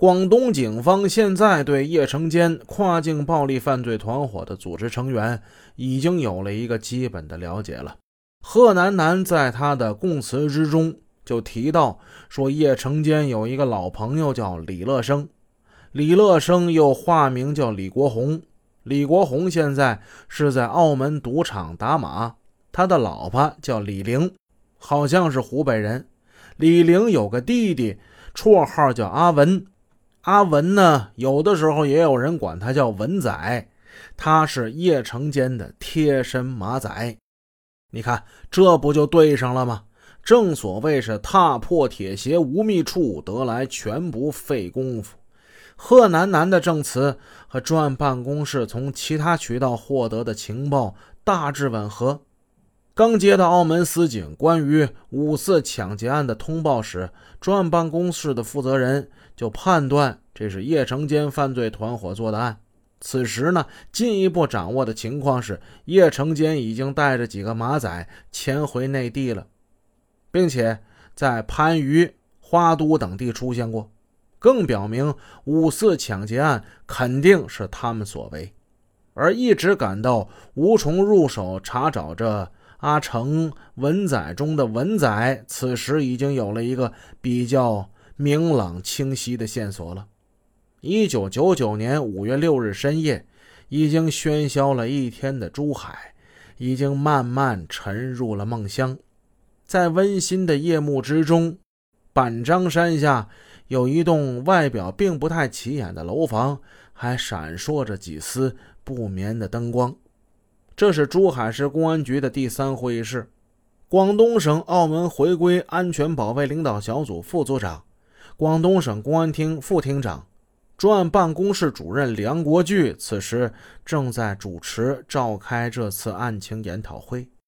广东警方现在对叶成坚跨境暴力犯罪团伙的组织成员已经有了一个基本的了解了。贺楠楠在他的供词之中就提到说，叶成坚有一个老朋友叫李乐生，李乐生又化名叫李国红，李国红现在是在澳门赌场打马，他的老婆叫李玲，好像是湖北人。李玲有个弟弟，绰号叫阿文。阿文呢，有的时候也有人管他叫文仔，他是叶成坚的贴身马仔。你看，这不就对上了吗？正所谓是踏破铁鞋无觅处，得来全不费功夫。贺楠楠的证词和专案办公室从其他渠道获得的情报大致吻合。刚接到澳门司警关于五四抢劫案的通报时，专案办公室的负责人就判断这是叶成坚犯罪团伙做的案。此时呢，进一步掌握的情况是，叶成坚已经带着几个马仔潜回内地了，并且在番禺、花都等地出现过，更表明五四抢劫案肯定是他们所为。而一直感到无从入手查找这。阿成文仔中的文仔，此时已经有了一个比较明朗清晰的线索了。一九九九年五月六日深夜，已经喧嚣了一天的珠海，已经慢慢沉入了梦乡。在温馨的夜幕之中，板张山下有一栋外表并不太起眼的楼房，还闪烁着几丝不眠的灯光。这是珠海市公安局的第三会议室，广东省澳门回归安全保卫领导小组副组长、广东省公安厅副厅长、专案办公室主任梁国巨此时正在主持召开这次案情研讨会。